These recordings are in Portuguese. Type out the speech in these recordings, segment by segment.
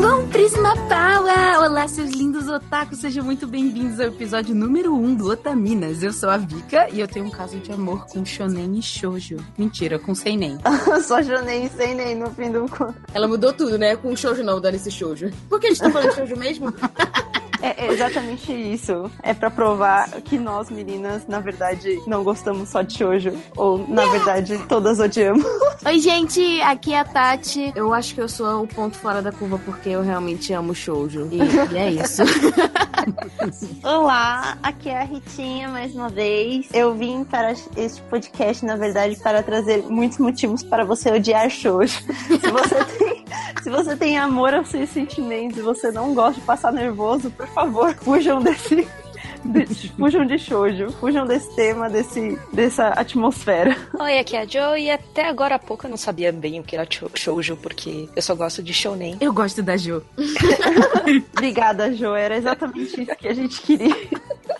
Gon Prisma Power! Olá, seus lindos otakus, sejam muito bem-vindos ao episódio número 1 um do Otaminas. Eu sou a Vika e eu tenho um caso de amor com shonen e shoujo. Mentira, com seinen. Só shonen e seinen no fim do... Ela mudou tudo, né? Com shoujo não, dane-se shoujo. Por que eles estão falando de shoujo mesmo? É, é exatamente isso. É para provar que nós, meninas, na verdade, não gostamos só de shoujo. Ou, na verdade, todas odiamos. Oi, gente, aqui é a Tati. Eu acho que eu sou o ponto fora da curva porque eu realmente amo shoujo. E, e é isso. Olá, aqui é a Ritinha mais uma vez. Eu vim para este podcast, na verdade, para trazer muitos motivos para você odiar shoujo. Se você tem, se você tem amor aos seus sentimentos e você não gosta de passar nervoso, por favor, fujam desse de, fujam de shoujo, fujam desse tema, desse, dessa atmosfera. Oi, aqui é a Jo e até agora há pouco eu não sabia bem o que era shoujo, porque eu só gosto de shounen. Eu gosto da Jo. Obrigada, Jo, era exatamente isso que a gente queria.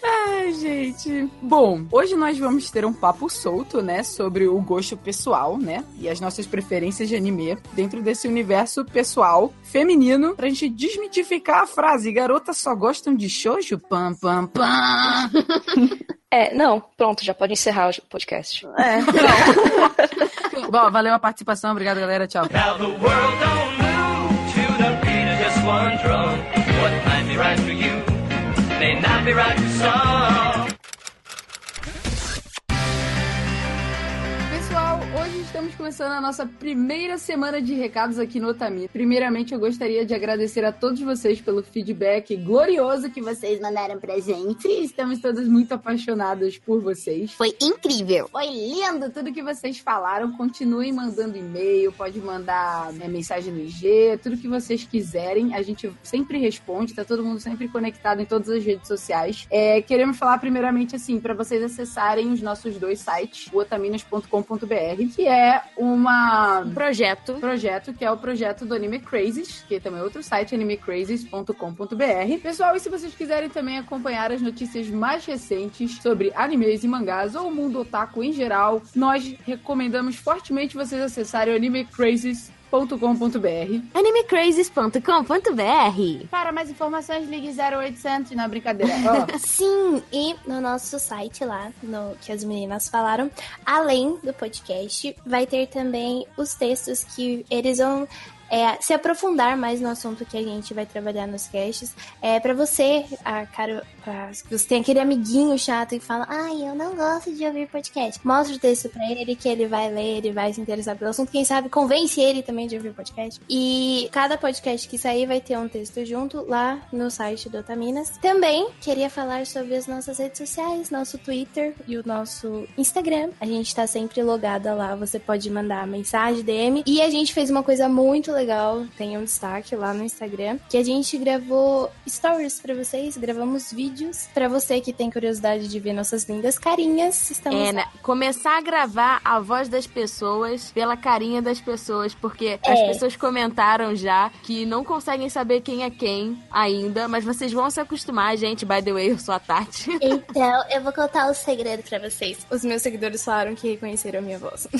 Ai, gente. Bom, hoje nós vamos ter um papo solto, né, sobre o gosto pessoal, né, e as nossas preferências de anime dentro desse universo pessoal feminino, pra gente desmitificar a frase garotas só gostam de shoujo? Pam, pam, pam. É, não, pronto, já pode encerrar o podcast. É, Bom, valeu a participação, obrigado galera, tchau. Now the world don't move to the beat of just one drum. What might be right for you may not be right for some. Pessoal, hoje estamos começando a nossa primeira semana de recados aqui no Otami. Primeiramente, eu gostaria de agradecer a todos vocês pelo feedback glorioso que vocês mandaram pra gente. Estamos todas muito apaixonadas por vocês. Foi incrível. Foi lindo tudo que vocês falaram. Continuem mandando e-mail, pode mandar é, mensagem no IG, tudo que vocês quiserem. A gente sempre responde, tá todo mundo sempre conectado em todas as redes sociais. É, queremos falar primeiramente assim, para vocês acessarem os nossos dois sites, o otaminas.com.br, que é uma Projeto. projeto que é o projeto do Anime Crazes, que também é outro site, animecrazes.com.br. Pessoal, e se vocês quiserem também acompanhar as notícias mais recentes sobre animes e mangás ou o mundo otaku em geral, nós recomendamos fortemente vocês acessarem o animecrazes.com.br. animecrazes.com.br Para mais informações, ligue 0800 na brincadeira. Ó, Sim, e no nosso site lá, no que as meninas falaram, além do podcast, vai ter também os textos que eles vão é, se aprofundar mais no assunto que a gente vai trabalhar nos casts. É para você, a cara, pra, você tem aquele amiguinho chato que fala, ai, eu não gosto de ouvir podcast. Mostra o texto pra ele que ele vai ler, ele vai se interessar pelo assunto. Quem sabe convence ele também de ouvir podcast. E cada podcast que sair vai ter um texto junto lá no site do Otaminas. Também queria falar sobre as nossas redes sociais, nosso Twitter e o nosso Instagram. A gente tá sempre logada lá, você pode mandar mensagem, DM. E a gente fez uma coisa muito legal, tem um destaque lá no Instagram, que a gente gravou stories pra vocês, gravamos vídeos pra você que tem curiosidade de ver nossas lindas carinhas. Estamos É, né? começar a gravar a voz das pessoas pela carinha das pessoas, porque É. as pessoas comentaram já que não conseguem saber quem é quem ainda, mas vocês vão se acostumar, gente. By the way, eu sou a Tati. Então, eu vou contar o segredo pra vocês. Os meus seguidores falaram que reconheceram a minha voz.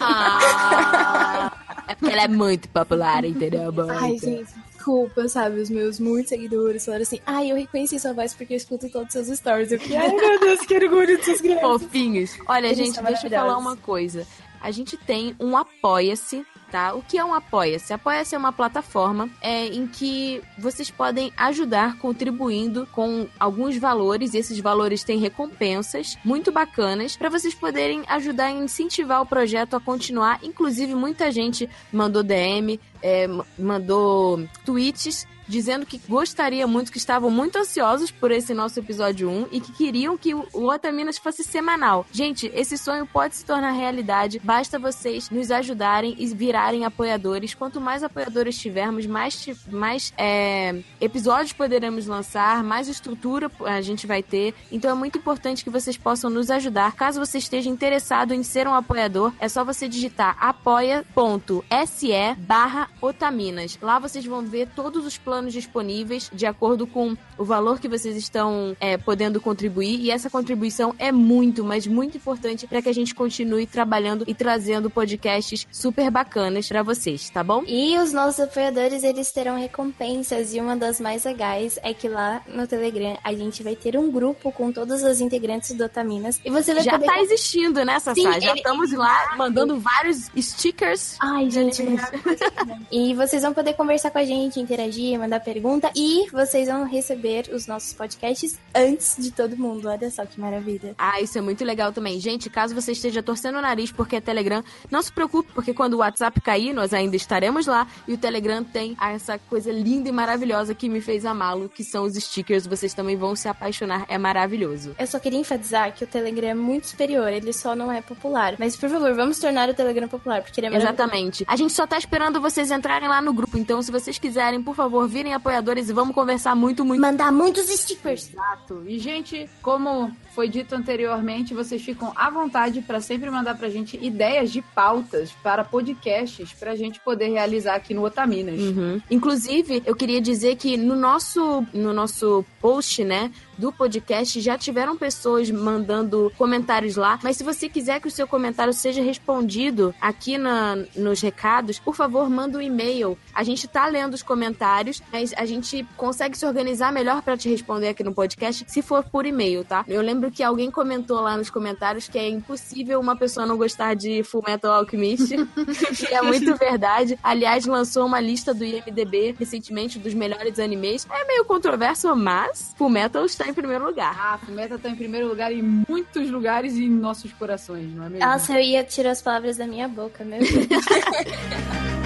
Ah, é porque ela é muito popular, entendeu? Muito. Ai, gente, desculpa, sabe? Os meus muitos seguidores falaram assim: ai, eu reconheci sua voz porque eu escuto todos os seus stories. Eu fiquei, ai meu Deus, que orgulho dessas crianças. Fofinhos. Olha, Eles gente, deixa eu falar uma coisa. A gente tem um Apoia-se, tá? O que é um Apoia-se? Apoia-se é uma plataforma é, em que vocês podem ajudar contribuindo com alguns valores, e esses valores têm recompensas muito bacanas para vocês poderem ajudar a incentivar o projeto a continuar. Inclusive, muita gente mandou DM, é, mandou tweets dizendo que gostaria muito, que estavam muito ansiosos por esse nosso episódio 1 e que queriam que o Otaminas fosse semanal. Gente, esse sonho pode se tornar realidade, basta vocês nos ajudarem e virarem apoiadores. Quanto mais apoiadores tivermos, mais, mais é, episódios poderemos lançar, mais estrutura a gente vai ter. Então é muito importante que vocês possam nos ajudar. Caso você esteja interessado em ser um apoiador, é só você digitar apoia.se barra Otaminas. Lá vocês vão ver todos os planos planos disponíveis de acordo com o valor que vocês estão é, podendo contribuir. E essa contribuição é muito, mas muito importante para que a gente continue trabalhando e trazendo podcasts super bacanas para vocês, tá bom? E os nossos apoiadores, eles terão recompensas. E uma das mais legais é que lá no Telegram a gente vai ter um grupo com todas as integrantes do Otaminas. E você vai Já poder. tá existindo, né, Sassá? Sim, Já ele- estamos lá mandando vários stickers. Ai, gente, E vocês vão poder conversar com a gente, interagir, mandar pergunta. E vocês vão receber os nossos podcasts antes de todo mundo. Olha só que maravilha. Ah, isso é muito legal também. Gente, caso você esteja torcendo o nariz porque é Telegram, não se preocupe, porque quando o WhatsApp cair, nós ainda estaremos lá. E o Telegram tem essa coisa linda e maravilhosa que me fez amá-lo, que são os stickers. Vocês também vão se apaixonar. É maravilhoso. Eu só queria enfatizar que o Telegram é muito superior, ele só não é popular. Mas, por favor, vamos tornar o Telegram popular, porque ele é. Exatamente. A gente só tá esperando vocês entrarem lá no grupo. Então, se vocês quiserem, por favor, virem apoiadores e vamos conversar muito, muito. Mandar muitos stickers. Exato. E, gente, como foi dito anteriormente, vocês ficam à vontade para sempre mandar pra gente ideias de pautas para podcasts pra gente poder realizar aqui no Otaminas. Uhum. Inclusive, eu queria dizer que no nosso, no nosso post, né, do podcast, já tiveram pessoas mandando comentários lá. Mas se você quiser que o seu comentário seja respondido aqui na, nos recados, por favor, manda um e-mail. A gente tá lendo os comentários, mas a gente consegue se organizar melhor para te responder aqui no podcast se for por e-mail, tá? Eu lembro que alguém comentou lá nos comentários que é impossível uma pessoa não gostar de Full Metal Alchemist. e é muito verdade. Aliás, lançou uma lista do IMDB recentemente dos melhores animes. É meio controverso, mas Full Metal está em primeiro lugar. Ah, a Fumeta tá em primeiro lugar em muitos lugares e em nossos corações, não é mesmo? Nossa, eu ia tirar as palavras da minha boca, meu Deus.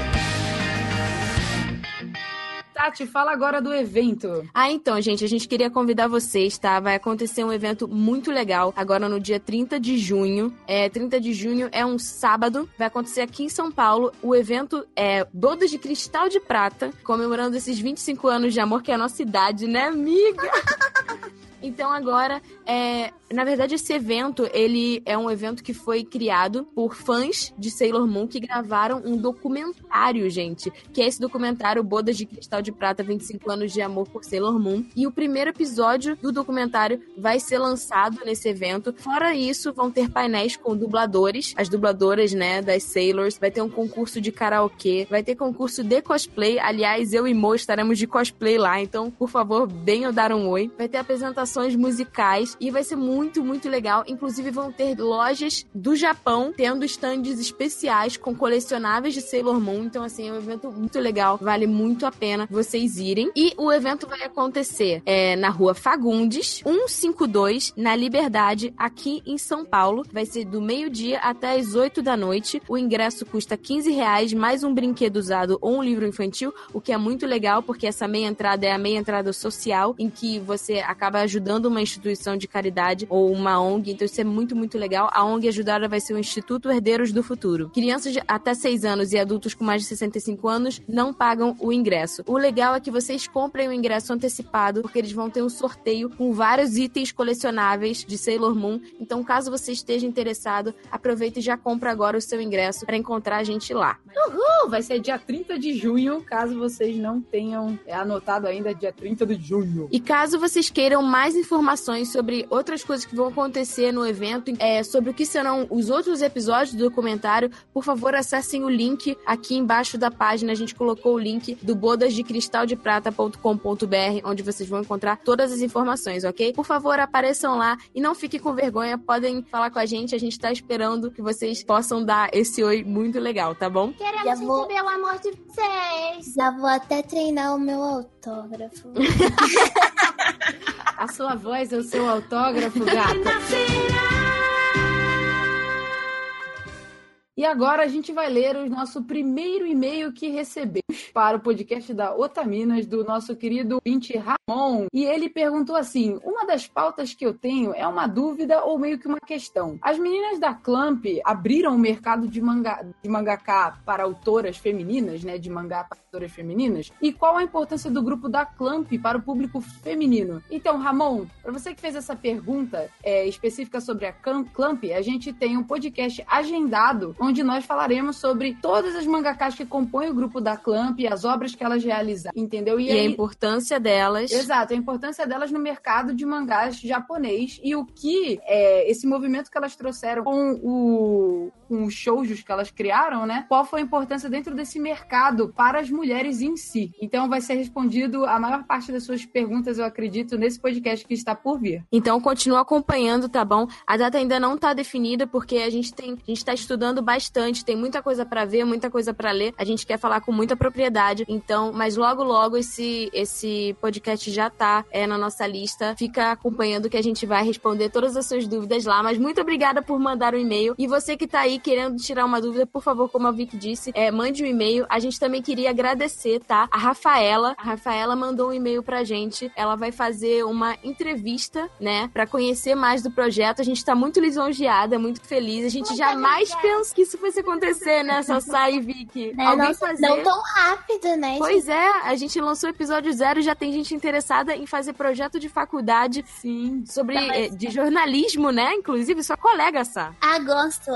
Tati, fala agora do evento. Ah, então, gente, a gente queria convidar vocês, tá? Vai acontecer um evento muito legal agora no dia 30 de junho. É, 30 de junho é um sábado, vai acontecer aqui em São Paulo. O evento é Bodas de Cristal de Prata, comemorando esses 25 anos de amor que é a nossa idade, né, amiga? Então agora, é, na verdade, esse evento ele é um evento que foi criado por fãs de Sailor Moon que gravaram um documentário, gente, que é esse documentário Bodas de Cristal de Prata 25 anos de amor por Sailor Moon. E o primeiro episódio do documentário vai ser lançado nesse evento. Fora isso, vão ter painéis com dubladores, as dubladoras, né, das Sailors. Vai ter um concurso de karaokê, vai ter concurso de cosplay. Aliás, eu e Mo estaremos de cosplay lá, então, por favor, venham dar um oi. Vai ter musicais e vai ser muito, muito legal. Inclusive, vão ter lojas do Japão tendo stands especiais com colecionáveis de Sailor Moon. Então, assim, é um evento muito legal. Vale muito a pena vocês irem. E o evento vai acontecer é, na rua Fagundes, 152, na Liberdade, aqui em São Paulo. Vai ser do meio-dia até as 8 da noite. O ingresso custa 15 reais, mais um brinquedo usado ou um livro infantil, o que é muito legal, porque essa meia entrada é a meia entrada social, em que você acaba ajudando uma instituição de caridade ou uma ONG. Então, isso é muito, muito legal. A ONG ajudada vai ser o Instituto Herdeiros do Futuro. Crianças de até 6 anos e adultos com mais de 65 anos não pagam o ingresso. O legal é que vocês comprem o ingresso antecipado, porque eles vão ter um sorteio com vários itens colecionáveis de Sailor Moon. Então, caso você esteja interessado, aproveita e já compra agora o seu ingresso para encontrar a gente lá. Uhul! Vai ser dia 30 de junho, caso vocês não tenham anotado ainda, dia 30 de junho. E caso vocês queiram mais informações sobre outras coisas que vão acontecer no evento, é, sobre o que serão os outros episódios do documentário, por favor, acessem o link aqui embaixo da página. A gente colocou o link do bodasdecristaldeprata.com.br, onde vocês vão encontrar todas as informações, ok? Por favor, apareçam lá e não fiquem com vergonha, podem falar com a gente. A gente tá esperando que vocês possam dar esse oi muito legal, tá bom? Já Queremos vou- receber o amor de vocês. Já vou até treinar o meu autógrafo. Sua voz é o seu autógrafo, gata. E agora a gente vai ler o nosso primeiro e-mail que recebemos para o podcast da Otaminas, do nosso querido Vinte Ramon. E ele perguntou assim: uma das pautas que eu tenho é uma dúvida ou meio que uma questão. As meninas da Clamp abriram o mercado de, manga, de mangaká para autoras femininas, né? De mangá para autoras femininas? E qual a importância do grupo da Clamp para o público feminino? Então, Ramon, para você que fez essa pergunta é, específica sobre a Clamp, a gente tem um podcast agendado onde onde nós falaremos sobre todas as mangakas que compõem o grupo da Clamp e as obras que elas realizaram, entendeu? E, a importância delas. Exato, a importância delas no mercado de mangás japonês e o que é, esse movimento que elas trouxeram com o os que elas criaram, né? Qual foi a importância dentro desse mercado para as mulheres em si? Então vai ser respondido a maior parte das suas perguntas, eu acredito, nesse podcast que está por vir. Então continua acompanhando, tá bom? A data ainda não tá definida porque a gente tem, a gente tá estudando bastante, tem muita coisa para ver, muita coisa para ler. A gente quer falar com muita propriedade. Então, mas logo logo esse esse podcast já tá é, na nossa lista. Fica acompanhando que a gente vai responder todas as suas dúvidas lá. Mas muito obrigada por mandar o um e-mail. E você que tá aí querendo tirar uma dúvida, por favor, como a Vicky disse, é, mande um e-mail. A gente também queria agradecer, tá? A Rafaela. A Rafaela mandou um e-mail pra gente. Ela vai fazer uma entrevista, né? Pra conhecer mais do projeto. A gente tá muito lisonjeada, muito feliz. A gente jamais pensou que isso fosse acontecer, né, Sassá e Vicky? É, não, fazer... não tão rápido, né? Pois é, a gente lançou o episódio zero e já tem gente interessada em fazer projeto de faculdade. Sim. Sobre eh, de jornalismo, né? Inclusive, sua colega, Sá. Ah, gosto,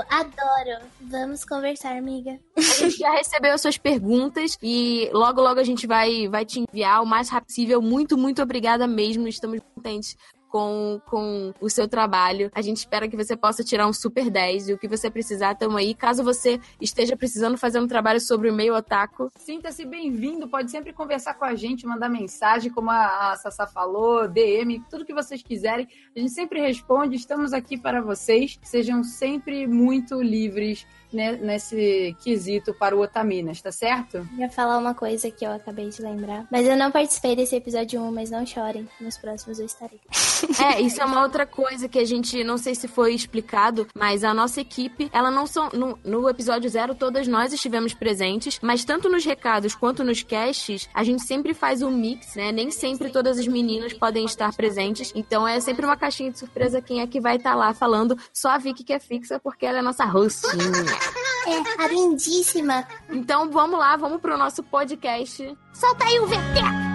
Vamos conversar, amiga. A gente já recebeu as suas perguntas e logo, logo a gente vai, vai te enviar o mais rápido possível. Muito, muito obrigada mesmo. Estamos contentes com, com o seu trabalho. A gente espera que você possa tirar um super 10 e o que você precisar, estamos aí. Caso você esteja precisando fazer um trabalho sobre o meio otaku, sinta-se bem-vindo. Pode sempre conversar com a gente, mandar mensagem, como a, a Sassá falou, DM, tudo que vocês quiserem. A gente sempre responde. Estamos aqui para vocês. Sejam sempre muito livres nesse quesito para o Otaminas, tá certo? Ia falar uma coisa que eu acabei de lembrar. Mas eu não participei desse episódio 1, mas não chorem. Nos próximos eu estarei. É, isso é uma outra coisa que a gente, não sei se foi explicado, mas a nossa equipe, ela não são. No, no episódio zero, todas nós estivemos presentes, mas tanto nos recados quanto nos casts, a gente sempre faz um mix, né? Nem sempre todas as meninas podem estar presentes. Então é sempre uma caixinha de surpresa quem é que vai estar lá falando. Só a Vicky que é fixa, porque ela é nossa hostinha. É, a lindíssima. Então vamos lá, vamos pro nosso podcast. Solta aí o VT!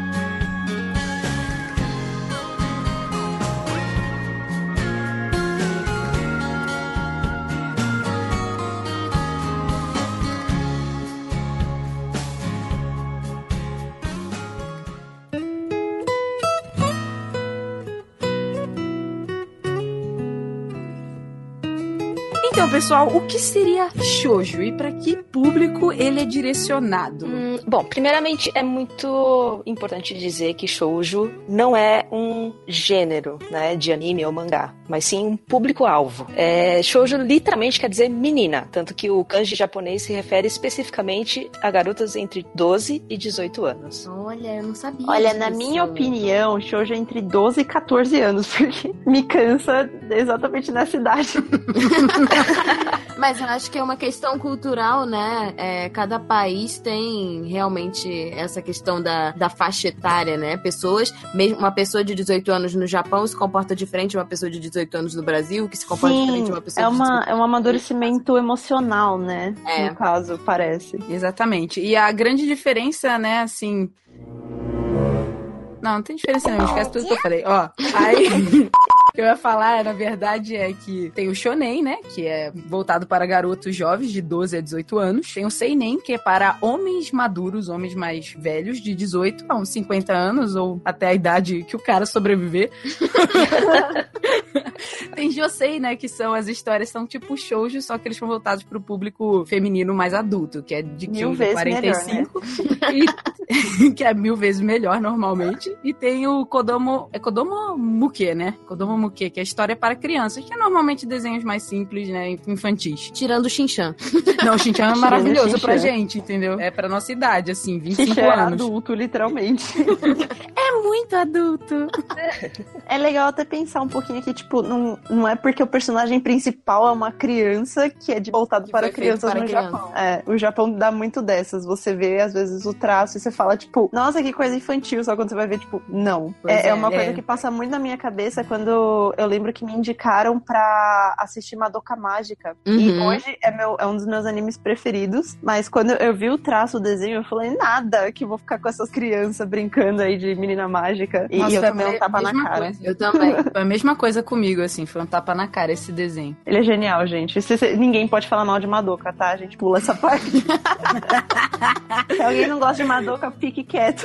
Então, pessoal, o que seria shoujo e para que público ele é direcionado? Hum, bom, primeiramente é muito importante dizer que shoujo não é um gênero, né, de anime ou mangá, mas sim um público-alvo. É, shoujo literalmente quer dizer menina, tanto que o kanji japonês se refere especificamente a garotas entre 12 e 18 anos. Olha, eu não sabia. Olha, disso. na minha opinião, shoujo é entre 12 e 14 anos, porque me cansa exatamente nessa idade. Mas eu acho que é uma questão cultural, né? É, cada país tem realmente essa questão da, da faixa etária, né? Pessoas, mesmo uma pessoa de 18 anos no Japão se comporta diferente de uma pessoa de 18 anos no Brasil, que se comporta Sim, diferente de uma pessoa é, de uma, 18 é um amadurecimento emocional, né? É. No caso, parece. Exatamente. E a grande diferença, né, assim. Não, não tem diferença não, esquece tudo que eu falei. Ó, aí. O que eu ia falar, na verdade, é que tem o Shonen, né? Que é voltado para garotos jovens de 12 a 18 anos. Tem o Seinen, que é para homens maduros, homens mais velhos, de 18 a uns 50 anos, ou até a idade que o cara sobreviver. tem Josei, né? Que são as histórias, são tipo shoujo, só que eles são voltados para o público feminino mais adulto, que é de Mil 15 a vezes 45. e- que é mil vezes melhor, normalmente. E tem o Kodomo. É Kodomo Muke, né? Kodomo Muke, que é história para crianças, que é normalmente desenhos mais simples, né? Infantis. Tirando o Shinchan. Não, o Shinchan é maravilhoso pra gente, entendeu? É pra nossa idade, assim, 25 Xixi é anos. adulto, literalmente. É muito adulto. É legal até pensar um pouquinho que, tipo, não, não é porque o personagem principal é uma criança que é de voltado Que para crianças para no criança. Japão. É, o Japão dá muito dessas. Você vê, às vezes, o traço e você fala, tipo, nossa, que coisa infantil. Só quando você vai ver, tipo, não. É, é é, uma coisa é. que passa muito na minha cabeça quando eu lembro que me indicaram pra assistir Madoka Mágica. E Uhum. hoje é, meu, é um dos meus animes preferidos. Mas quando eu vi o traço, o desenho, eu falei, nada, que vou ficar com essas crianças brincando aí de menina mágica. E, Nossa, e eu também um tapa na cara. coisa. Eu também. Foi a mesma coisa comigo. assim, foi um tapa na cara esse desenho. Ele é genial, gente. Se- se- ninguém pode falar mal de Madoka, tá? A gente pula essa parte. Se alguém não gosta de Madoka, fique quieto.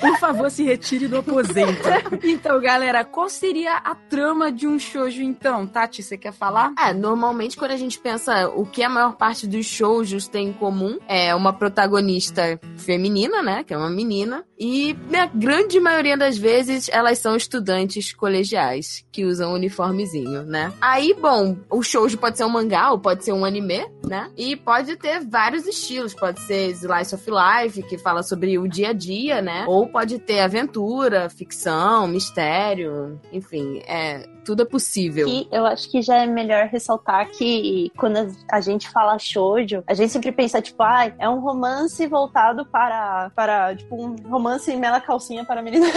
Por favor, se retire do aposento. Então, galera, qual seria a trama de um shoujo, então? Tati, você quer falar? É, normalmente quando a gente pensa o que a maior parte dos shoujos tem em comum é uma protagonista feminina, né, que é uma menina, e na grande maioria das vezes elas são estudantes colegiais que usam uniformezinho, né? Aí, bom, o shoujo pode ser um mangá ou pode ser um anime, né? E pode ter vários estilos, pode ser slice of life, que fala sobre o dia a dia, né? Ou pode ter aventura, ficção, mistério, enfim, é tudo é possível. E eu acho que já é melhor ressaltar que quando a gente fala shoujo, a gente sempre pensa, tipo, ah, é um romance voltado para, para tipo, um romance mela calcinha para meninas.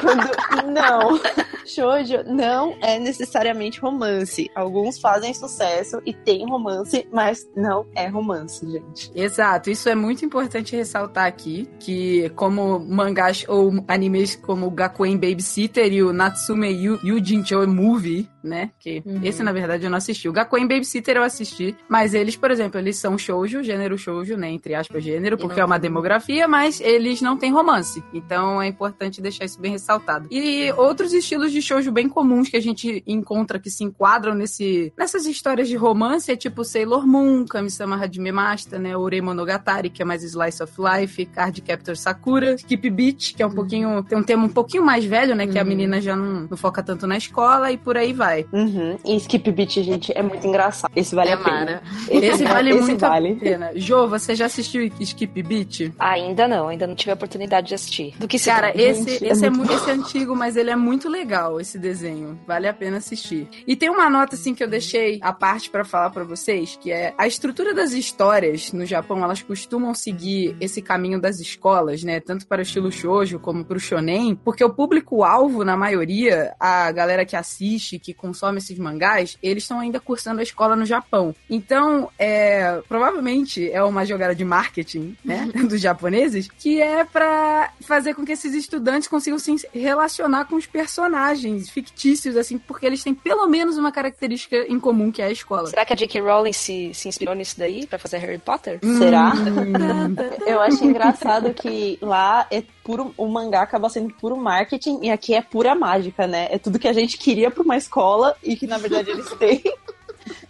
Quando, não. Shoujo não é necessariamente romance. Alguns fazem sucesso e tem romance, mas não é romance, gente. Exato, isso é muito importante ressaltar aqui, que como mangás ou animes como o Gakuen Babysitter e o Natsume Yu, Yujinchou Movie, né, que Uhum. esse na verdade eu não assisti. O Gakuen Babysitter eu assisti, mas eles, por exemplo, eles são shoujo, gênero shoujo, né, entre aspas gênero, E porque é uma demografia, mas eles não têm romance. Então é importante deixar isso bem ressaltado. E outros estilos de shoujo bem comuns que a gente encontra que se enquadram nesse, nessas histórias de romance é tipo Sailor Moon, Kami-sama Hajime Masta, né, Ore Monogatari, que é mais slice of life, Card Captor Sakura, Skip Beat, que é um pouquinho, tem um tema um pouquinho mais velho, né, que a Uhum. menina já não, não foca tanto na escola e por aí vai. Uhum. E Skip Beat, gente, é muito engraçado. Esse vale é a pena. Mara. Esse vale esse muito vale. a pena. Jo, você já assistiu Skip Beat? Ainda não, ainda não tive a oportunidade de assistir. Do que se Cara, trata? esse, Gente, é esse, é muito mu- esse é antigo, mas ele é muito legal, esse desenho. Vale a pena assistir. E tem uma nota, assim, que eu deixei à parte pra falar pra vocês, que é a estrutura das histórias no Japão, elas costumam seguir esse caminho das escolas, né? Tanto para o estilo shoujo como para o shonen, porque o público-alvo, na maioria, a galera que assiste, que consome esses mangás, eles estão ainda cursando a escola no Japão. Então, é, provavelmente é uma jogada de marketing, né, dos japoneses, que é pra fazer com que esses estudantes consigam se relacionar com os personagens fictícios, assim, porque eles têm pelo menos uma característica em comum, que é a escola. Será que a J.K. Rowling se, se inspirou nisso daí pra fazer Harry Potter? Será? Hum, Eu acho engraçado que lá é puro, o mangá acaba sendo puro marketing e aqui é pura mágica, né? É tudo que a gente queria pra uma escola e que na verdade eles têm.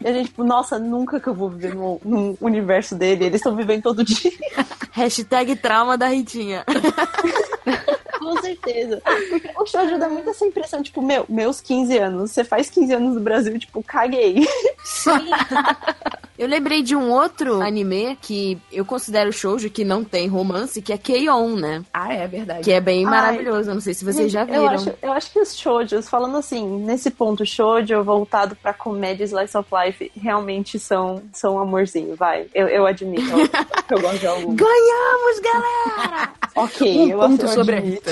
E a gente, tipo, nossa, nunca que eu vou viver no, no universo dele. Eles estão vivendo todo dia. Hashtag trauma da Ritinha. Com certeza. Porque o shoujo dá muito essa impressão, tipo, meu, meus 15 anos. Você faz 15 anos no Brasil, tipo, caguei. Eu lembrei de um outro anime que eu considero shoujo, que não tem romance, que é K-On, né? Ah, é verdade. Que é bem Ai. maravilhoso. Eu não sei se vocês já Gente, Eu viram. acho, eu acho que os shoujos, falando assim, nesse ponto, shoujo voltado pra comédia slice of life, realmente são, são um amorzinho, vai. Eu, eu admito. Eu, eu gosto de algum. Ganhamos, galera! Ok, Um eu ponto eu sobre a admito.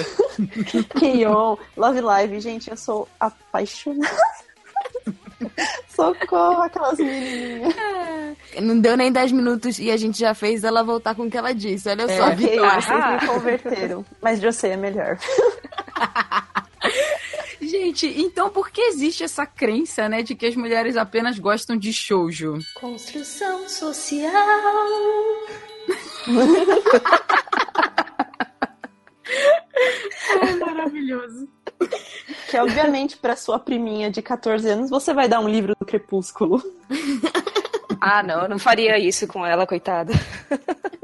K.O., Love Live, gente, eu sou apaixonada. Socorro, aquelas menininhas. Não deu nem 10 minutos e a gente já fez ela voltar com o que ela disse. Olha só, ok, Vitória. vocês me converteram. Mas você é melhor. Gente, então por que existe essa crença, né, de que as mulheres apenas gostam de shoujo? Construção social. Maravilhoso. Que obviamente, pra sua priminha de 14 anos, você vai dar um livro do Crepúsculo. Ah, não, eu não faria isso com ela, coitada.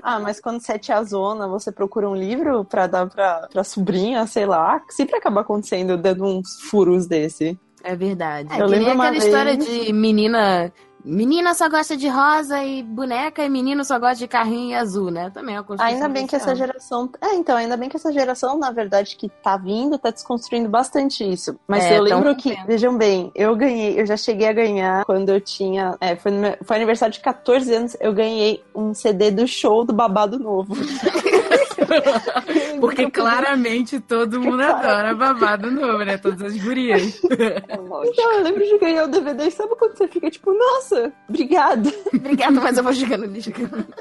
Ah, mas quando você é tiazona, você procura um livro pra dar pra, pra sobrinha, sei lá. Sempre acaba acontecendo dando uns furos desse. É verdade. Eu É nem lembro uma aquela história vez- de menina. Menina só gosta de rosa e boneca, e menino só gosta de carrinho e azul, né? Também é uma construção Ainda bem que essa geração. É, então, ainda bem que essa geração, na verdade, que tá vindo, tá desconstruindo bastante isso. Mas É, eu lembro que, vejam bem, eu ganhei, eu já cheguei a ganhar quando eu tinha. É, foi, meu- foi aniversário de 14 anos, eu ganhei um CD do show do Babado Novo. Porque claramente todo mundo adora babado novo, né? Todas as gurias. Então, eu lembro de ganhar o DVD sabe quando você fica tipo, nossa, obrigada, Obrigada, mas eu vou jogar no lixo.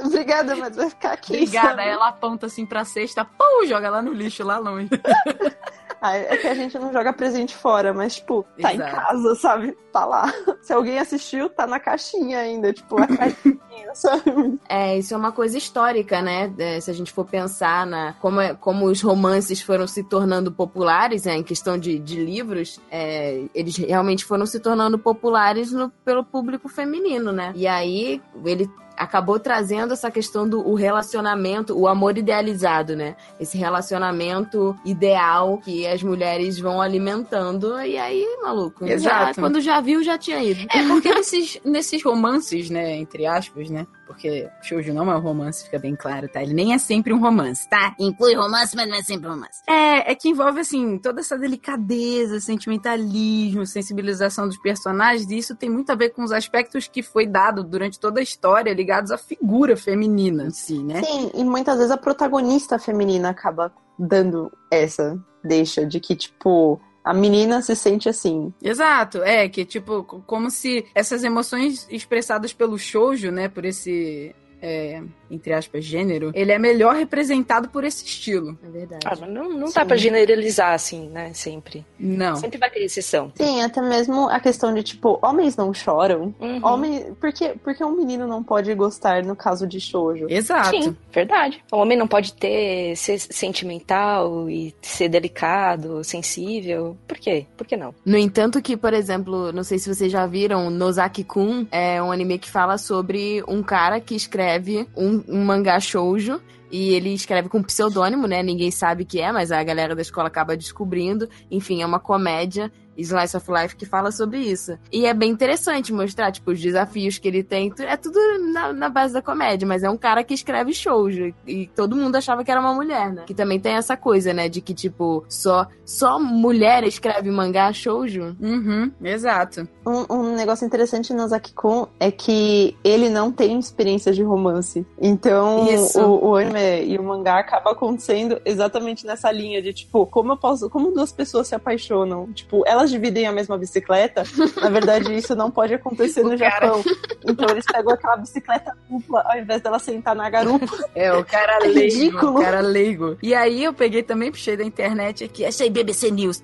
obrigada, mas vai ficar aqui. Obrigada. sabe? Ela aponta assim pra cesta, pum, joga lá no lixo, lá longe. Ah, é que a gente não joga presente fora, mas, tipo, tá em Exato. casa, sabe? Tá lá. Se alguém assistiu, tá na caixinha ainda, tipo, a caixinha, sabe? É, isso é uma coisa histórica, né? É, se a gente for pensar na como, é- como os romances foram se tornando populares, né, em questão de, de livros, é, eles realmente foram se tornando populares no- pelo público feminino, né? E aí ele acabou trazendo essa questão do o relacionamento, o amor idealizado, né? Esse relacionamento ideal que as mulheres vão alimentando. E aí, maluco, já- Exato. quando já viu, já tinha ido. É, porque nesses, nesses romances, né, entre aspas, né? Porque Shoujo não é um romance, fica bem claro, tá? Ele nem é sempre um romance, tá? Inclui romance, mas não é sempre um romance. É, é que envolve, assim, toda essa delicadeza, sentimentalismo, sensibilização dos personagens, e isso tem muito a ver com os aspectos que foi dado durante toda a história ligados à figura feminina em si, né? Sim, e muitas vezes a protagonista feminina acaba dando essa deixa de que, tipo, a menina se sente assim. Exato, é que tipo, co- como se essas emoções expressadas pelo shoujo, né, por esse é, entre aspas gênero, ele é melhor representado por esse estilo. É verdade. Ah, mas não, não dá pra generalizar assim, né? Sempre. Não. Sempre vai ter exceção. Sim, até mesmo a questão de, tipo, homens não choram. Uhum. Homem, por que, por que um menino não pode gostar no caso de shoujo? Exato. Sim, verdade. O homem não pode ter ser sentimental e ser delicado, sensível. Por quê? Por que não? No entanto que, por exemplo, não sei se vocês já viram, Nozaki-kun é um anime que fala sobre um cara que escreve um, um mangá shoujo e ele escreve com pseudônimo, né? Ninguém sabe que é, mas a galera da escola acaba descobrindo. Enfim, é uma comédia Slice of Life que fala sobre isso. E é bem interessante mostrar, tipo, os desafios que ele tem. É tudo na, na base da comédia, mas é um cara que escreve shoujo. E todo mundo achava que era uma mulher, né? Que também tem essa coisa, né? De que, tipo, só, só mulher escreve mangá shoujo. Uhum, exato. Um, um negócio interessante no Zaki-kun é que ele não tem experiência de romance. Então, Isso. o, o anime e o mangá acaba acontecendo exatamente nessa linha de, tipo, como eu posso. Como duas pessoas se apaixonam? Tipo, elas dividem a mesma bicicleta. Na verdade, isso não pode acontecer no cara. Japão. Então, eles pegam aquela bicicleta dupla ao invés dela sentar na garupa. É, o cara É leigo. ridículo. O cara leigo. E aí eu peguei também, puxei da internet aqui, achei BBC News.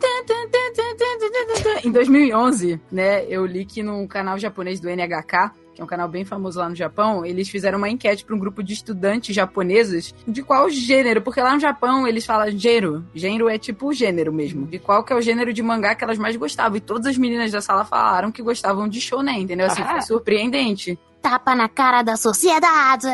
Em 2011, né, eu li que num canal japonês do NHK, que é um canal bem famoso lá no Japão, eles fizeram uma enquete para um grupo de estudantes japoneses de qual gênero, porque lá no Japão eles falam gênero. Gênero é tipo gênero mesmo. De qual que é o gênero de mangá que elas mais gostavam. E todas as meninas da sala falaram que gostavam de shonen, entendeu? Assim, Ah. foi surpreendente. Tapa na cara da sociedade.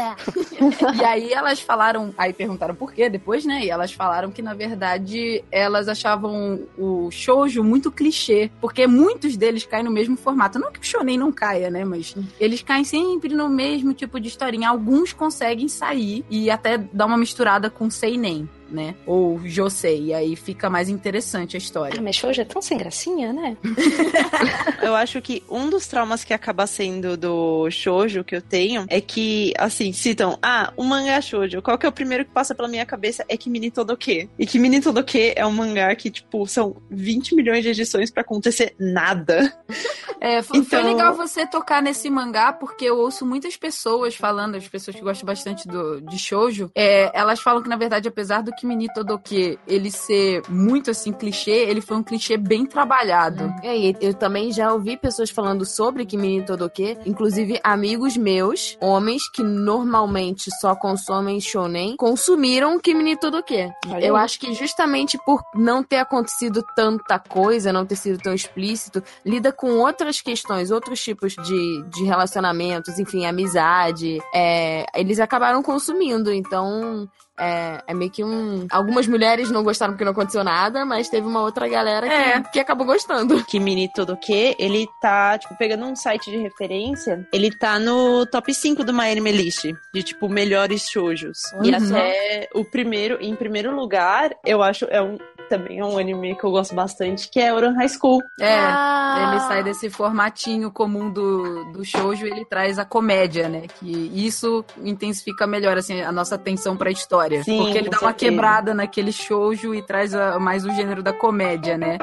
E aí elas falaram, aí perguntaram por quê depois, né? E elas falaram que na verdade elas achavam o shoujo muito clichê, porque muitos deles caem no mesmo formato. Não que o shonen não caia, né? Mas eles caem sempre no mesmo tipo de historinha. Alguns conseguem sair e até dar uma misturada com seinen, né? Ou josei, e aí fica mais interessante a Ah, história. mas shoujo é tão sem gracinha, né? Eu acho que um dos traumas que acaba sendo do shoujo que eu tenho é que, assim, citam, ah, o mangá shoujo, qual que é o primeiro que passa pela minha cabeça? É Kimi Todoke. E Kimi Todoke é um mangá que, tipo, são 20 milhões de edições pra acontecer nada. É, foi, foi Então- legal você tocar nesse mangá, porque eu ouço muitas pessoas falando, as pessoas que gostam bastante do, de shoujo, é, elas falam que, na verdade, apesar do Kimi ni Todoke ele ser muito, assim, clichê, ele foi um clichê bem trabalhado. É, eu também já ouvi pessoas falando sobre Kimi Todoke, inclusive amigos meus, homens que normalmente só consomem shonen, consumiram Kimi Todoke. Eu acho que justamente por não ter acontecido tanta coisa, não ter sido tão explícito, lida com outras questões, outros tipos de, de relacionamentos, enfim, amizade. é, eles acabaram consumindo, então é, é meio que um. Algumas mulheres não gostaram porque não aconteceu nada, mas teve uma outra galera que, É. que acabou gostando. Kimi Todoke, ele tá, tipo, pegando um site de referência, ele tá no top 5 do My Anime List, de, tipo, melhores shoujos. E Uhum. até o primeiro, em primeiro lugar, eu acho, é um, também é um anime que eu gosto bastante, que é Oran High School. É. Ah. Ele sai desse formatinho comum do, do shoujo e ele traz a comédia, né? Que isso intensifica melhor, assim, a nossa atenção pra história. Sim, Porque ele dá uma certeza. quebrada naquele shoujo e traz a- mais o gênero da comédia, né?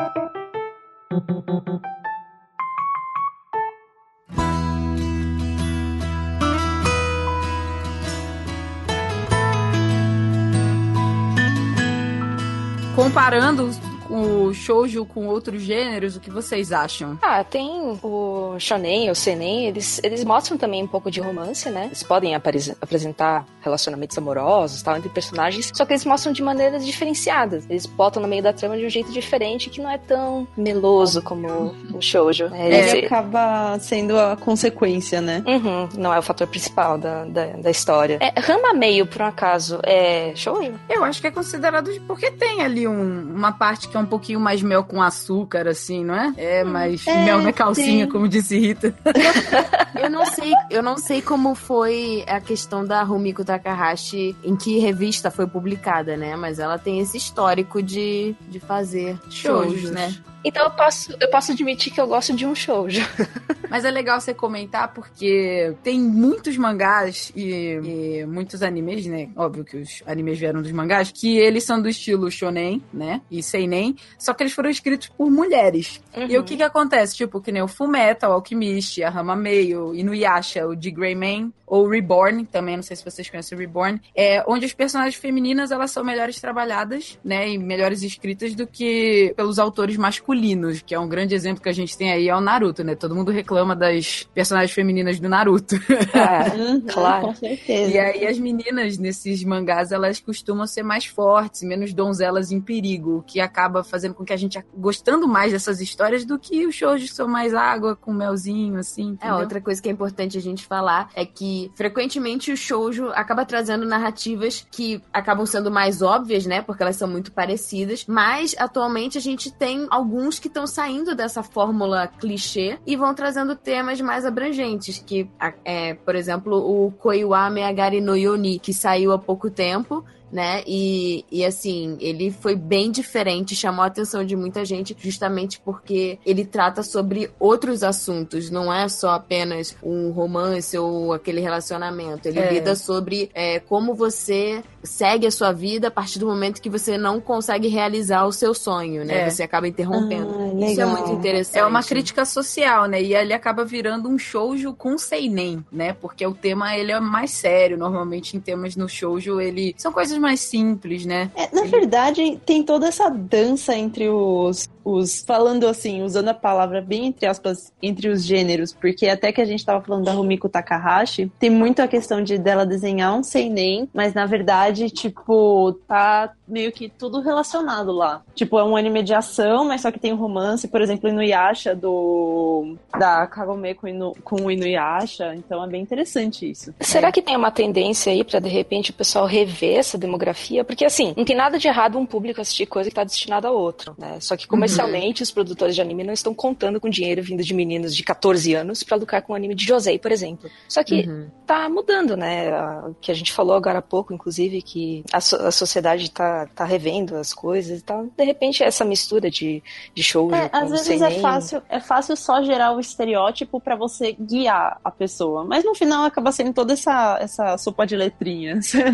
Comparando o shoujo com outros gêneros? O que vocês acham? Ah, tem o shonen, o senen, eles, eles mostram também um pouco de romance, né? Eles podem apresentar relacionamentos amorosos, tal, entre personagens, só que eles mostram de maneiras diferenciadas. Eles botam no meio da trama de um jeito diferente que não é tão meloso como o shoujo. né? Ele Eles- acaba sendo a consequência, né? Uhum, não é o fator principal da, da, da história. É, Rama Meio, por um acaso, é shoujo? Eu acho que é considerado porque tem ali um- uma parte que é um pouquinho mais mel com açúcar, assim, não é? É mais é, mel na calcinha, sim. como disse Rita. Eu não sei, eu não sei como foi a questão da Rumiko Takahashi, em que revista foi publicada, né? Mas ela tem esse histórico de, de fazer shows, Shoujos. né? Então eu posso, eu posso admitir que eu gosto de um shoujo. Mas é legal você comentar porque tem muitos mangás e, e muitos animes, né? Óbvio que os animes vieram dos mangás, que eles são do estilo shonen, né? E seinen, só que eles foram escritos por mulheres. E o que que acontece? Tipo, que nem o Fullmetal, o Alchemist, a Rama Meio, Inuyasha, o de Greyman, ou Reborn, também, não sei se vocês conhecem o Reborn, é onde as personagens femininas, elas são melhores trabalhadas, né? E melhores escritas do que pelos autores masculinos, que é um grande exemplo que a gente tem aí, é o Naruto, né? Todo mundo reclama das personagens femininas do Naruto. Ah, Uhum, Claro. Com certeza. E aí as meninas nesses mangás, elas costumam ser mais fortes, menos donzelas em perigo, o que acaba fazendo com que a gente gostando mais dessas histórias do que os shows que são mais água com melzinho, assim. É, entendeu? outra coisa que é importante a gente falar é que frequentemente o shoujo acaba trazendo narrativas que acabam sendo mais óbvias, né? Porque elas são muito parecidas. Mas atualmente a gente tem alguns que estão saindo dessa fórmula clichê e vão trazendo temas mais abrangentes. Que é, por exemplo, o Koiwa Meagari no Yoni, que saiu há pouco tempo né? E, e assim, ele foi bem diferente, chamou a atenção de muita gente, justamente porque ele trata sobre outros assuntos, não é só apenas um romance ou aquele relacionamento. Ele É. lida sobre é, como você segue a sua vida a partir do momento que você não consegue realizar o seu sonho, né? É. Você acaba interrompendo. Ah, Isso é muito interessante. É uma crítica social, né? E ele acaba virando um shoujo com seinen, né? Porque o tema ele é mais sério. Normalmente em temas no shoujo ele são coisas mais simples, né? É, na verdade, tem toda essa dança entre os, os. Falando assim, usando a palavra bem entre aspas, entre os gêneros, porque até que a gente tava falando da Rumiko Takahashi, tem muito a questão de dela desenhar um seinen, mas na verdade, tipo, tá meio que tudo relacionado lá. Tipo, é um anime de ação, mas só que tem um romance, por exemplo, Inuyasha do. da Kagome com, Inu, com Inuyasha, então é bem interessante isso. Será que tem uma tendência aí pra de repente o pessoal rever essa demografia? Porque assim, não tem nada de errado um público assistir coisa que tá destinada a outro, né? Só que comercialmente os produtores de anime não estão contando com dinheiro vindo de meninos de 14 anos pra lucrar com o anime de Josei, por exemplo. Só que Uhum. tá mudando, né? O que a gente falou agora há pouco, inclusive, que a, so- a sociedade tá, tá revendo as coisas e tal. De repente essa mistura de, de shoujo É, com às vezes é fácil, é fácil só gerar o estereótipo pra você guiar a pessoa, mas no final acaba sendo toda essa, essa sopa de letrinhas.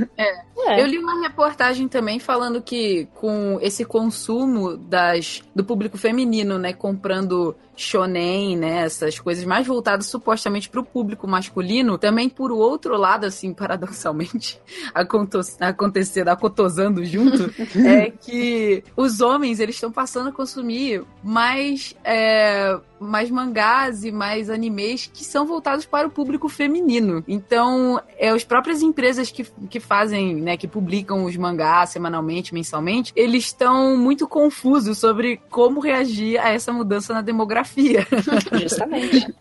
É. Eu li uma reportagem também falando que com esse consumo das do público feminino, né, comprando shonen, né, essas coisas mais voltadas supostamente para o público masculino, também por outro lado, assim, paradoxalmente, acontecendo, acotosando junto, é que os homens eles estão passando a consumir mais é, mais mangás e mais animes que são voltados para o público feminino. Então, é as próprias empresas que, que fazem, né, que publicam os mangás semanalmente, mensalmente, eles estão muito confusos sobre como reagir a essa mudança na demografia. Justamente.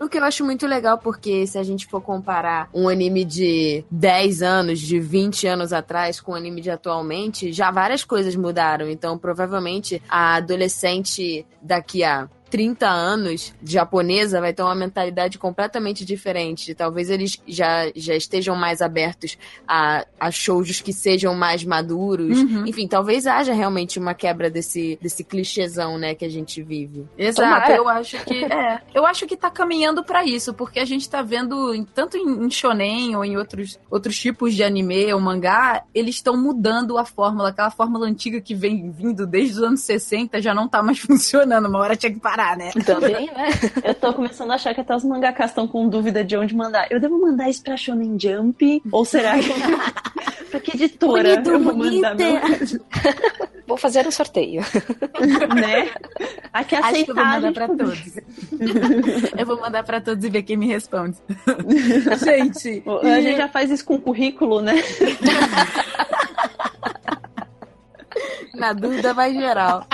O que eu acho muito legal, porque se a gente for comparar um anime de 10 anos, de 20 anos atrás com o anime de atualmente, já várias coisas mudaram. Então, provavelmente, a adolescente daqui a 30 anos japonesa vai ter uma mentalidade completamente diferente. Talvez eles já, já estejam mais abertos a, a shoujos que sejam mais maduros. Uhum. Enfim, talvez haja realmente uma quebra desse, desse clichêzão, né, que a gente vive. Exato, Tomara. eu acho que é. Eu acho que tá caminhando pra isso, porque a gente tá vendo tanto em, em shonen ou em outros, outros tipos de anime ou mangá, eles estão mudando a fórmula, aquela fórmula antiga que vem vindo desde os anos 60 já não tá mais funcionando, uma hora tinha que parar, né? Também, né? Eu tô começando a achar que até os mangakas estão com dúvida de onde mandar. Eu devo mandar isso pra Shonen Jump? Ou será que. pra que editora Bonito, eu vou mandar meu... Vou fazer um sorteio. né? Aqui é Acho que eu vou mandar pra todos. eu vou mandar pra todos e ver quem me responde. Gente, A gente já faz isso com currículo, né? Na dúvida vai geral.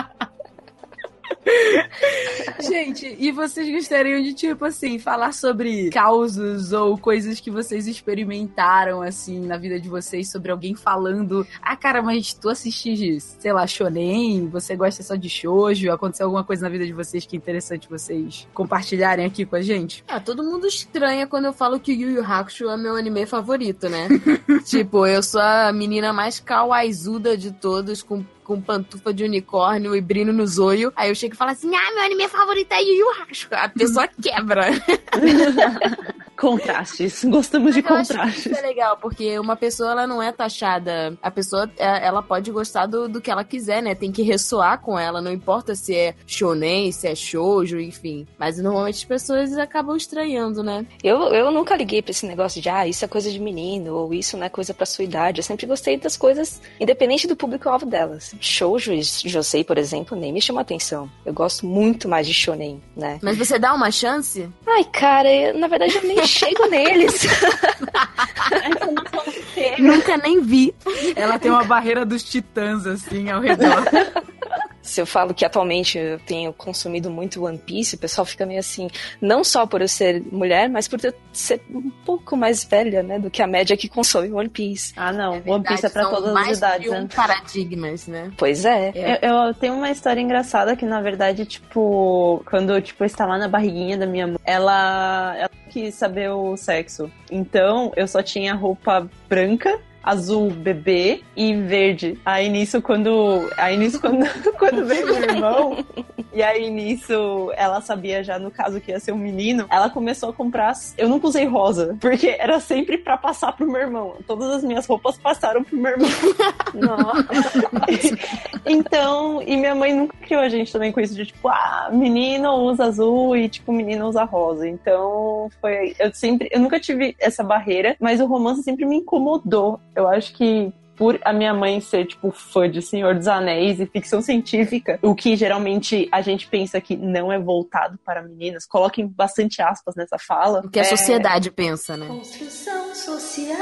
Gente, e vocês gostariam de, tipo assim, falar sobre causos ou coisas que vocês experimentaram, assim, na vida de vocês, sobre alguém falando, ah, cara, mas tu assiste, sei lá, shonen, você gosta só de shoujo, aconteceu alguma coisa na vida de vocês que é interessante vocês compartilharem aqui com a gente? Ah, todo mundo estranha quando eu falo que Yu Yu Hakusho é meu anime favorito, né? tipo, eu sou a menina mais kawaiizuda de todos, com, com pantufa de unicórnio e brilho no zoio. Aí eu chego e falo assim, ah, meu anime favorito é Yu Yu Hakusho. A pessoa quebra. Contrastes. Gostamos de Eu acho que contrastes. isso é legal, porque uma pessoa ela não é taxada. A pessoa é- ela pode gostar do, do que ela quiser, né? Tem que ressoar com ela, não importa se é shonen, se é shoujo, enfim. Mas normalmente as pessoas acabam estranhando, né? Eu, eu nunca liguei pra esse negócio de, ah, isso é coisa de menino, ou isso não é coisa pra sua idade. Eu sempre gostei das coisas, independente do público-alvo delas. Shoujo e Josei, por exemplo, nem me chama atenção. Eu gosto muito mais de shonen, né? Mas você dá uma chance? Ai, cara, eu- na verdade eu nem chego neles. Nunca nem vi. Ela tem uma barreira dos titãs, assim, ao redor. Se eu falo que atualmente eu tenho consumido muito One Piece, o pessoal fica meio assim, não só por eu ser mulher, mas por eu ser um pouco mais velha, né, do que a média que consome One Piece. Ah, não. É One Piece é pra são todas as idades, de um né? paradigmas, né? Pois é. Eu, eu tenho uma história engraçada que, na verdade, tipo, quando tipo, eu estava na barriguinha da minha mãe, ela, ela quis saber o sexo. Então, eu só tinha roupa branca, azul bebê e verde. Aí nisso, quando. Aí nisso, quando, quando veio meu irmão, e aí nisso ela sabia já, no caso, que ia ser um menino, ela começou a comprar. Eu nunca usei rosa, porque era sempre pra passar pro meu irmão. Todas as minhas roupas passaram pro meu irmão. Então, e minha mãe nunca criou a gente também com isso de tipo, ah, menino usa azul e tipo, menino usa rosa. Então, foi. Eu sempre. Eu nunca tive essa barreira, mas o romance sempre me incomodou. Eu acho que. Por a minha mãe ser, tipo, fã de Senhor dos Anéis e ficção científica, o que geralmente a gente pensa que não é voltado para meninas, coloquem bastante aspas nessa fala. O que a É, sociedade pensa, né? Construção social.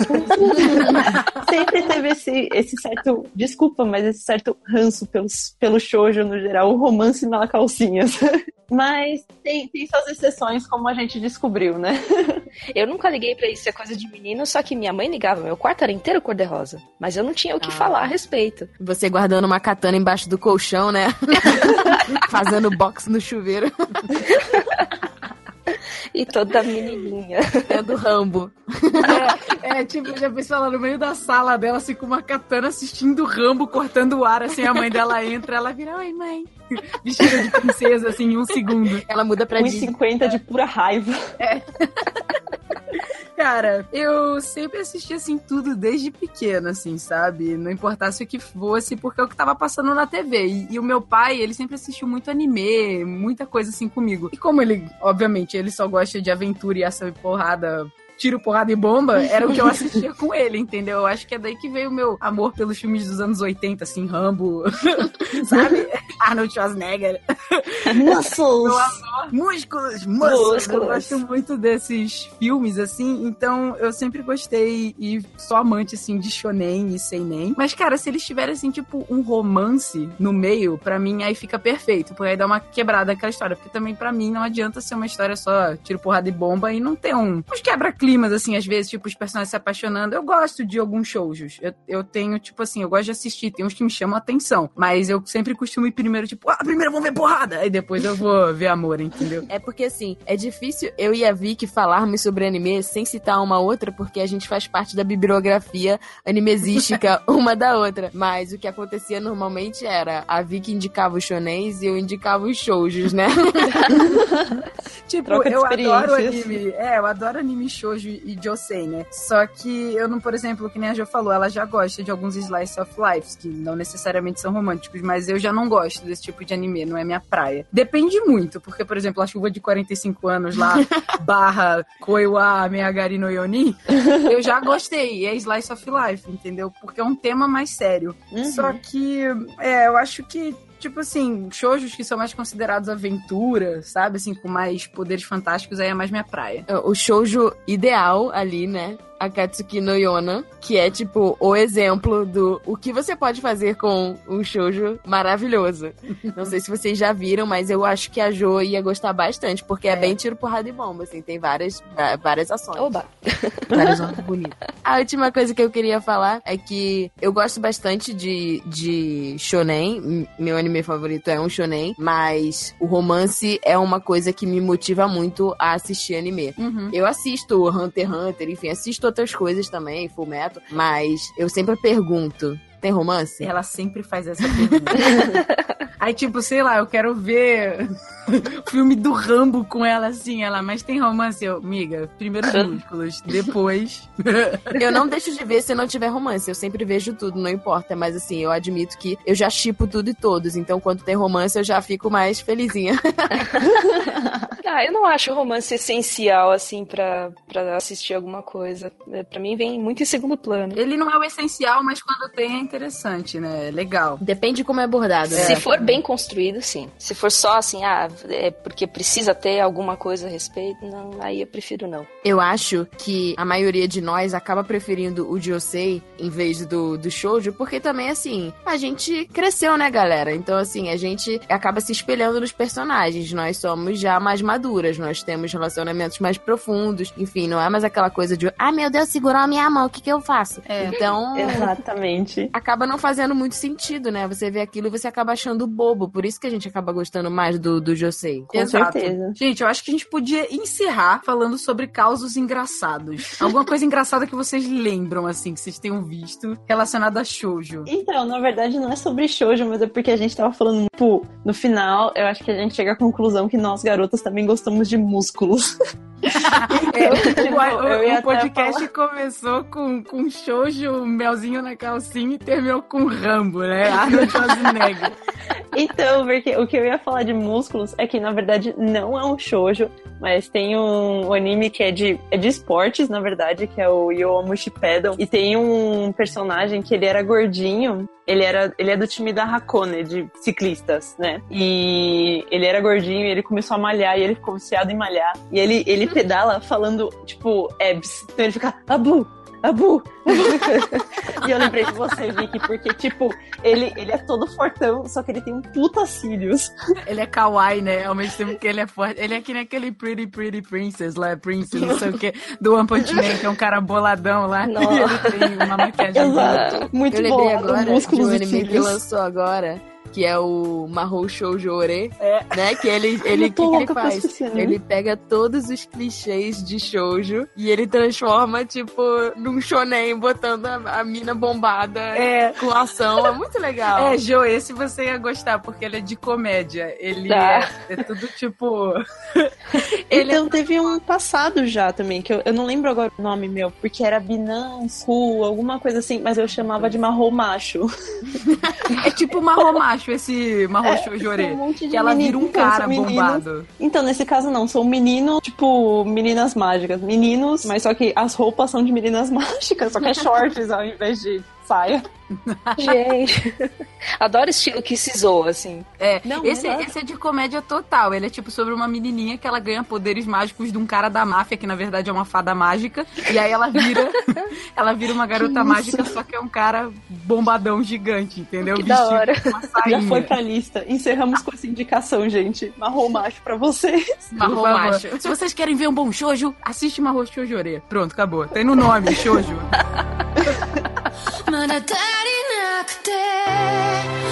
sempre teve esse, esse certo, desculpa, mas esse certo ranço pelos, pelo shoujo no geral, o romance na calcinhas. Mas tem, tem suas exceções, como a gente descobriu, né? Eu nunca liguei pra isso ser coisa de menino, só que minha mãe ligava. Meu quarto era inteiro cor-de-rosa. Mas eu não tinha o que Ah. falar a respeito. Você guardando uma katana embaixo do colchão, né? Fazendo boxe no chuveiro. E toda menininha. É do Rambo. É, tipo, já pensou ela no meio da sala dela, assim, com uma katana assistindo o Rambo, cortando o ar, assim, a mãe dela entra, ela vira, oi, mãe. Vestida de princesa, assim, em um segundo. Ela muda pra Disney. 1,50 de pura raiva. Cara, eu sempre assisti, assim, tudo desde pequena, assim, sabe? Não importasse o que fosse, porque é o que tava passando na TV. E, e o meu pai, ele sempre assistiu muito anime, muita coisa, assim, comigo. E como ele, obviamente, ele só gosta de aventura e ação e porrada tiro, porrada e bomba, era o que eu assistia com ele, entendeu? Eu acho que é daí que veio o meu amor pelos filmes dos anos 80, assim, Rambo, sabe? Arnold Schwarzenegger. Muscles! Músculos, músculos. Eu gosto muito desses filmes, assim, então eu sempre gostei e sou amante, assim, de shonen e seinen. Mas, cara, se eles tiverem, assim, tipo, um romance no meio, pra mim aí fica perfeito, porque aí dá uma quebrada naquela história, porque também pra mim não adianta ser uma história só tiro, porrada e bomba e não ter um, uns quebra-climas, assim, às vezes, tipo, os personagens se apaixonando. Eu gosto de alguns shoujos. Eu, eu tenho, tipo assim, eu gosto de assistir, tem uns que me chamam a atenção, mas eu sempre costumo ir primeiro, tipo, ah, primeiro vamos ver porrada, aí depois eu vou ver amor, entendeu? É porque, assim, é difícil eu e a Vicky falarmos sobre anime sem citar uma outra, porque a gente faz parte da bibliografia animesística uma da outra. Mas o que acontecia normalmente era a Vicky indicava os shonens e eu indicava os shoujos, né? Tipo, eu adoro anime. É, eu adoro anime shoujo e josei, né? Só que eu não, por exemplo, que nem a Jo falou, ela já gosta de alguns slice of lives, que não necessariamente são românticos, mas eu já não gosto desse tipo de anime, não é minha praia. Depende muito, porque, por exemplo, a chuva de 45 anos lá, barra Koiwa Meyagari no Yoni, eu já gostei, e é slice of life, entendeu? Porque é um tema mais sério. Uhum. Só que, é, eu acho que, tipo assim, shoujos que são mais considerados aventura, sabe? Assim, com mais poderes fantásticos, aí é mais minha praia. O shoujo ideal ali, né? Akatsuki no Yona, que é tipo o exemplo do o que você pode fazer com um shoujo maravilhoso. Não sei se vocês já viram, mas eu acho que a Jo ia gostar bastante, porque é, É. bem tiro, porrada e bomba, assim, tem várias, várias ações. Oba! Várias ações bonitas. A última coisa que eu queria falar é que eu gosto bastante de, de shonen, meu anime favorito é um shonen, mas o romance é uma coisa que me motiva muito a assistir anime. Uhum. Eu assisto Hunter x Hunter, enfim, assisto outras coisas também, Full Metal, mas eu sempre pergunto, tem romance? Ela sempre faz essa pergunta. Aí, tipo, sei lá, eu quero ver o filme do Rambo com ela assim, ela, mas tem romance? Eu, miga, primeiro os músculos, depois. Eu não deixo de ver se não tiver romance, eu sempre vejo tudo, não importa, mas assim, eu admito que eu já chipo tudo e todos, então quando tem romance eu já fico mais felizinha. Ah, eu não acho romance essencial, assim, pra, pra assistir alguma coisa. É, Pra mim vem muito em segundo plano. Ele não é o essencial, mas quando tem é interessante, né? É legal. Depende de como é abordado. Se né? for bem construído, sim. Se for só assim, ah, é porque precisa ter alguma coisa a respeito, não, aí eu prefiro não. Eu acho que a maioria de nós acaba preferindo o Josei em vez do, do Shoujo, porque também, assim, a gente cresceu, né, galera? Então, assim, a gente acaba se espelhando nos personagens. Nós somos já mais maduras, nós temos relacionamentos mais profundos. Enfim, não é mais aquela coisa de, ah, meu Deus, segurou a minha mão, o que, que eu faço? É. Então. Exatamente. Acaba não fazendo muito sentido, né? Você vê aquilo e você acaba achando bobo. Por isso que a gente acaba gostando mais do, do Josei. Com Exato. certeza. Gente, eu acho que a gente podia encerrar falando sobre causos engraçados. Alguma coisa engraçada que vocês lembram, assim, que vocês tenham visto relacionada a shoujo. Então, na verdade, não é sobre shoujo, mas é porque a gente tava falando, tipo, no final, eu acho que a gente chega à conclusão que nós, garotas, também gostamos de músculos. É, Tipo, o, eu podcast começou com, com shoujo, melzinho na calcinha e terminou com Rambo, né? Arnold Schwarzenegger. Então, porque o que eu ia falar de músculos é que, na verdade, não é um shoujo, mas tem um anime que é de, é de esportes, na verdade, que é o Yoamushi Pedal. E tem um personagem que ele era gordinho, ele, era, ele é do time da Hakone, de ciclistas, né? E ele era gordinho e ele começou a malhar e ele ficou viciado em malhar. E ele, ele pedala falando, tipo, abs. Então ele fica, Abu, Abu. e eu lembrei de você, Vicky, porque, tipo, ele, ele é todo fortão, só que ele tem um puta cílios. Ele é kawaii, né? Ao mesmo tempo que ele é forte. Ele é que nem aquele Pretty Pretty Princess lá, Princess, não sei o que, do One Punch Man, que é um cara boladão lá. E ele tem uma maquiagem. Exato. Muito Eu bolado, agora de músculos um e anime que lançou agora, que é o Mahou Shoujo Ore, É. né? Que ele, ele, que que ele faz? né? Ele pega todos os clichês de shoujo e ele transforma, tipo, num shonen, botando a, a mina bombada É. com ação. É muito legal. É, Jo, esse você ia gostar, porque ele é de comédia. Ele Tá. é, é tudo tipo. ele Então teve um passado já também, que eu, eu não lembro agora o nome meu, porque era Binansu, alguma coisa assim, mas eu chamava de Marrom Macho. é, é tipo marrom macho, esse marrom. Tem um monte de Que ela vira menino- um então, cara meninos- bombado. Então, nesse caso não, são meninos, tipo, meninas mágicas. Meninos, mas só que as roupas são de meninas mágicas, só que é shorts ao invés de saia. Gente, adoro estilo que se zoa, assim. É, Não, esse, exato. esse é de comédia total. Ele é tipo sobre uma menininha que ela ganha poderes mágicos de um cara da máfia, que na verdade é uma fada mágica. E aí ela vira ela vira uma garota mágica, só que é um cara bombadão gigante, entendeu? Que da hora. Já foi pra lista. Encerramos com essa indicação, gente. Marrom macho pra vocês. Marrom macho. Se vocês querem ver um bom shoujo, assiste Marrom Shoujo-ore. Pronto, acabou. Tem no nome, shoujo. まだ足りなくて。